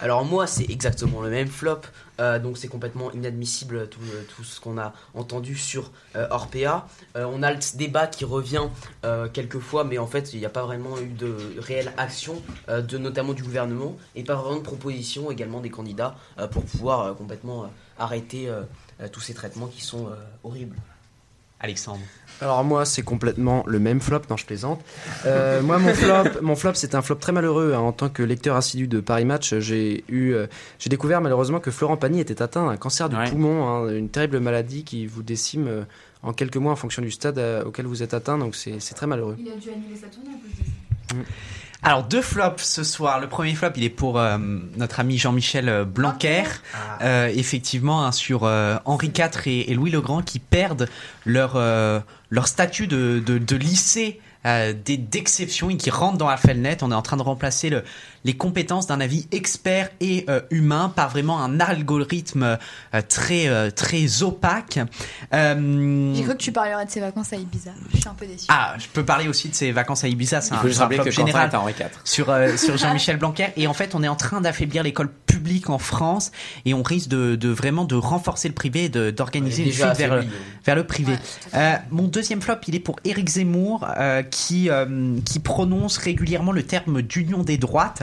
Alors moi c'est exactement le même flop, Euh, donc c'est complètement inadmissible tout, le- tout ce qu'on a entendu sur euh, Orpea. Euh, on a le débat qui revient euh, quelques fois, mais en fait il n'y a pas vraiment eu de réelle action, euh, notamment du gouvernement, et pas vraiment de proposition également des candidats euh, pour pouvoir euh, complètement euh, arrêter euh, euh, tous ces traitements qui sont euh, horribles. Alexandre. Alors moi c'est complètement le même flop, non je plaisante. Euh, moi mon flop, mon flop c'est un flop très malheureux. hein. En tant que lecteur assidu de Paris Match, j'ai eu, euh, j'ai découvert malheureusement que Florent Pagny était atteint d'un cancer du Ouais. poumon, hein, une terrible maladie qui vous décime euh, en quelques mois en fonction du stade euh, auquel vous êtes atteint. Donc c'est très malheureux. Il a dû annuler sa tournée en plus de ça. Alors deux flops ce soir. Le premier flop, il est pour euh, notre ami Jean-Michel euh, Blanquer. Euh, effectivement, hein, sur euh, Henri IV et, et Louis le Grand qui perdent leur euh, leur statut de, de, de lycée euh, d'exception et qui rentre dans AFLNet. On est en train de remplacer le, les compétences d'un avis expert et euh, humain par vraiment un algorithme euh, très euh, très opaque. Euh, J'ai cru que tu parlerais de ses vacances à Ibiza. Je suis un peu déçue. ah, je peux parler aussi de ses vacances à Ibiza. C'est un, un que général Henri IV. sur euh, sur Jean-Michel Blanquer. Et en fait, on est en train d'affaiblir l'école publique en France et on risque de, de vraiment de renforcer le privé, et de- d'organiser une fuite vers vers le privé. Euh, mon deuxième flop, il est pour Éric Zemmour, euh, qui euh, qui prononce régulièrement le terme d'union des droites.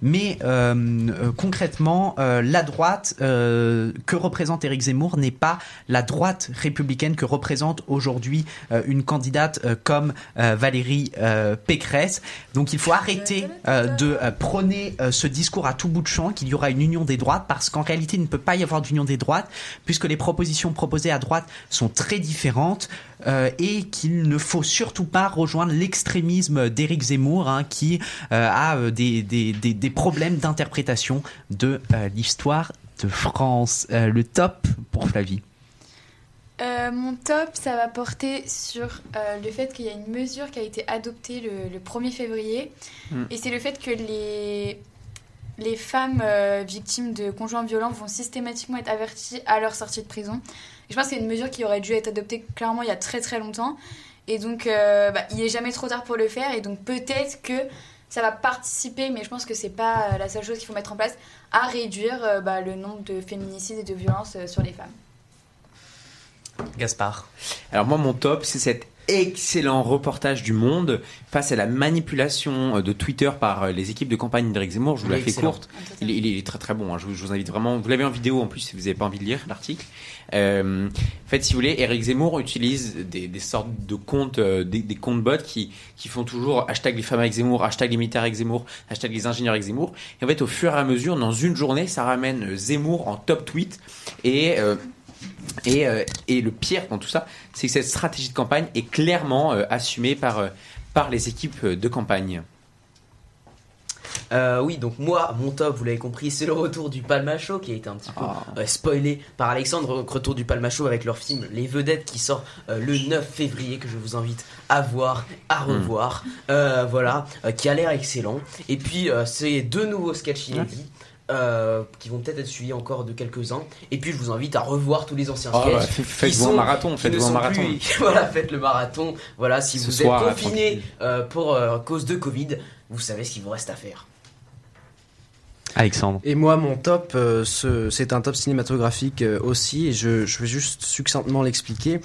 Mais euh, euh, concrètement, euh, la droite euh, que représente Éric Zemmour n'est pas la droite républicaine que représente aujourd'hui euh, une candidate euh, comme Valérie Pécresse. Donc il faut arrêter de prôner ce discours à tout bout de champ qu'il y aura une union des droites parce qu'en réalité il ne peut pas y avoir d'union des droites puisque les propositions proposées à droite sont très différentes et qu'il ne faut surtout pas rejoindre l'extrémisme d'Éric Zemmour hein, qui a euh, des, des, des, des problèmes d'interprétation de euh, l'histoire de France. Euh, le top pour Flavie. Euh, mon top, ça va porter sur euh, le fait qu'il y a une mesure qui a été adoptée le, le 1er février. Mm. Et c'est le fait que les, les femmes euh, victimes de conjoints violents vont systématiquement être averties à leur sortie de prison. Et je pense que c'est une mesure qui aurait dû être adoptée clairement il y a très très longtemps. Et donc, euh, bah, il est jamais trop tard pour le faire. Et donc, peut-être que ça va participer, mais je pense que c'est pas euh, la seule chose qu'il faut mettre en place, à réduire euh, bah, le nombre de féminicides et de violences euh, sur les femmes. Gaspard. Alors moi, mon top, c'est cet excellent reportage du Monde face à la manipulation euh, de Twitter par euh, les équipes de campagne d'Éric Zemmour. Je vous Il la fais excellent. courte. Il est, il est très très bon. hein. Je, vous, je vous invite vraiment. Vous l'avez en vidéo en plus si vous n'avez pas envie de lire l'article. Euh, en fait, si vous voulez, Éric Zemmour utilise des, des sortes de comptes, euh, des, des comptes bots qui, qui font toujours hashtag les femmes avec Zemmour, hashtag les militaires avec Zemmour, hashtag les ingénieurs avec Zemmour. Et en fait, au fur et à mesure, dans une journée, ça ramène euh, Zemmour en top tweet et euh, et, euh, et le pire dans tout ça, c'est que cette stratégie de campagne est clairement euh, assumée par, euh, par les équipes de campagne. Oui, donc moi, mon top, vous l'avez compris, c'est le retour du Palma Show qui a été un petit peu Ah. spoilé par Alexandre. Retour du Palma Show avec leur film Les Vedettes qui sort le 9 février, que je vous invite à voir, à revoir. Euh, voilà, qui a l'air excellent. Et puis, c'est deux nouveaux sketchs inédits. Euh, qui vont peut-être être suivis encore de quelques-uns. Et puis je vous invite à revoir tous les anciens Ah, sketchs. bah, faites-vous un sont- marathon, faites-vous un sont marathon. plus- voilà, faites le marathon. Voilà, si Ce vous soir, êtes confiné euh, pour euh, cause de Covid, vous savez ce qu'il vous reste à faire. Alexandre. Et moi, mon top, euh, ce- c'est un top cinématographique euh, aussi, et je, je vais juste succinctement l'expliquer.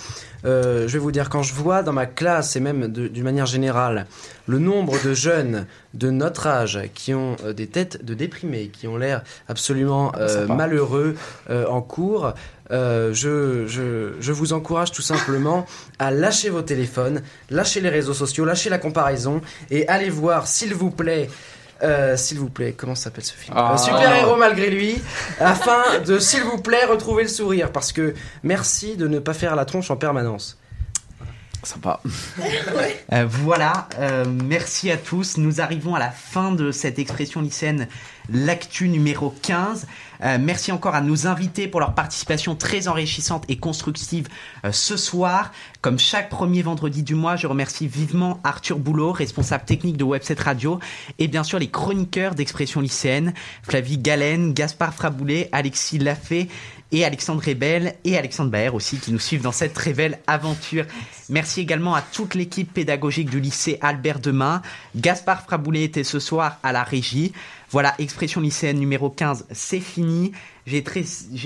Euh, je vais vous dire, quand je vois dans ma classe, et même d'une manière générale, le nombre de jeunes de notre âge qui ont euh, des têtes de déprimés, qui ont l'air absolument euh, Sympa. malheureux euh, en cours, euh, je, je, je vous encourage tout simplement à lâcher vos téléphones, lâcher les réseaux sociaux, lâcher la comparaison, et allez voir, s'il vous plaît, euh, s'il vous plaît, comment s'appelle ce film? Ah. Super héros malgré lui, afin de, s'il vous plaît, retrouver le sourire. Parce que merci de ne pas faire la tronche en permanence. Sympa. Euh, voilà, euh, merci à tous. Nous arrivons à la fin de cette expression lycéenne, l'actu numéro 15. Euh, merci encore à nos invités pour leur participation très enrichissante et constructive euh, ce soir. Comme chaque premier vendredi du mois, je remercie vivement Arthur Boulot, responsable technique de Webset Radio, et bien sûr les chroniqueurs d'expression lycéenne, Flavie Galen, Gaspard Fraboulet, Alexis Lafay et Alexandre Rebel et Alexandre Baer aussi qui nous suivent dans cette très belle aventure. Merci également à toute l'équipe pédagogique du lycée Albert Demain. Gaspard Fraboulet était ce soir à la régie. Voilà, expression lycéenne numéro 15, c'est fini. J'ai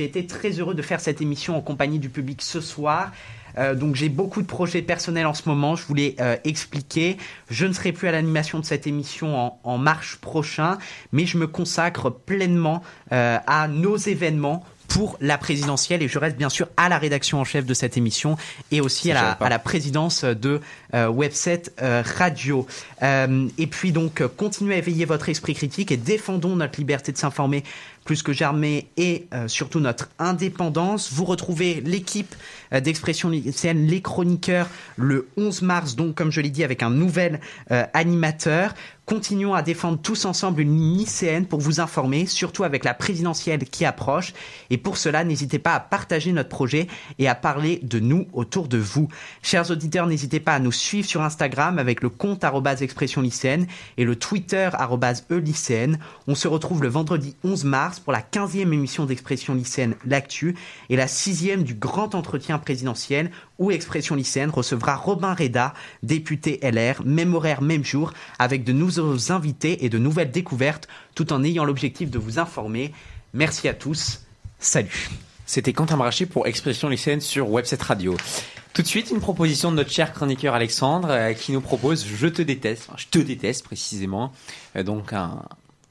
été très heureux de faire cette émission en compagnie du public ce soir. Euh, donc j'ai beaucoup de projets personnels en ce moment, je voulais euh, expliquer. Je ne serai plus à l'animation de cette émission en, en mars prochain, mais je me consacre pleinement euh, à nos événements pour la présidentielle et je reste bien sûr à la rédaction en chef de cette émission et aussi à la, à présidence de euh, Webset euh, Radio. Euh, et puis donc continuez à éveiller votre esprit critique et défendons notre liberté de s'informer plus que jamais et euh, surtout notre indépendance. Vous retrouvez l'équipe euh, d'expression lycéenne, les chroniqueurs, le 11 mars, donc comme je l'ai dit, avec un nouvel euh, animateur. Continuons à défendre tous ensemble une lycéenne pour vous informer, surtout avec la présidentielle qui approche. Et pour cela, n'hésitez pas à partager notre projet et à parler de nous autour de vous. Chers auditeurs, n'hésitez pas à nous suivre sur Instagram avec le compte expression lycéenne et le Twitter e lycéenne. On se retrouve le vendredi 11 mars pour la 15e émission d'expression lycéenne L'Actu et la sixième du grand entretien présidentiel où Expression lycéenne recevra Robin Reda, député LR, même horaire, même jour, avec de nouveaux invités et de nouvelles découvertes, tout en ayant l'objectif de vous informer. Merci à tous. Salut. C'était Quentin Brachet pour Expression lycéenne sur Webset Radio. Tout de suite, une proposition de notre cher chroniqueur Alexandre euh, qui nous propose Je te déteste, enfin, je te déteste précisément, Euh, donc un-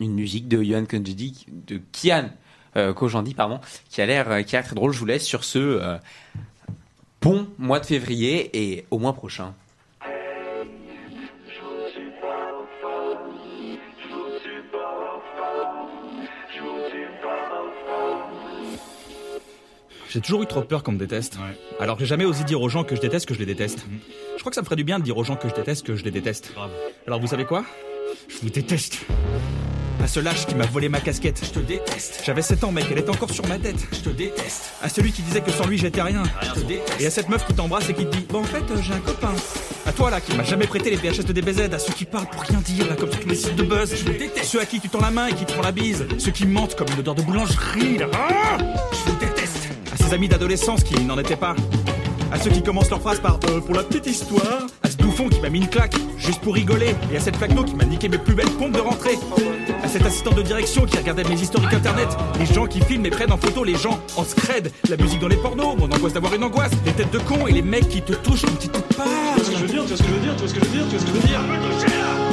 une musique de Johan Kojandi, de Kian euh, Kojandi, pardon, qui a l'air euh, qui a l'air très drôle. Je vous laisse sur ce euh, bon mois de février et au mois prochain. J'ai toujours eu trop peur qu'on me déteste. Alors que j'ai jamais osé dire aux gens que je déteste que je les déteste. Je crois que ça me ferait du bien de dire aux gens que je déteste que je les déteste. Alors vous savez quoi? Je vous déteste. À ce lâche qui m'a volé ma casquette. Je te déteste. J'avais 7 ans, mec, elle est encore sur ma tête. Je te déteste. À celui qui disait que sans lui j'étais rien. Je te déteste. Et à cette meuf qui t'embrasse et qui te dit Bon, en fait, euh, j'ai un copain. À toi là, qui m'a jamais prêté les VHS de DBZ. À ceux qui parlent pour rien dire, là, comme sur tous les sites de buzz. Je te déteste. Ceux à qui tu tends la main et qui te font la bise. Ceux qui mentent comme une odeur de boulangerie, là. Ah je vous déteste. À ses amis d'adolescence qui n'en étaient pas. À ceux qui commencent leur phrase par euh, pour la petite histoire. Qui m'a mis une claque juste pour rigoler. Et à cette flacno qui m'a niqué mes plus belles pompes de rentrée. À cet assistant de direction qui regardait mes historiques internet. Les gens qui filment et prennent en photo les gens en scred. La musique dans les pornos, mon angoisse d'avoir une angoisse. Les têtes de cons et les mecs qui te touchent quand ils te parlent. Tu vois ce que je veux dire Tu vois ce que je veux dire Tu vois ce que je veux dire Tu vois ce que je veux dire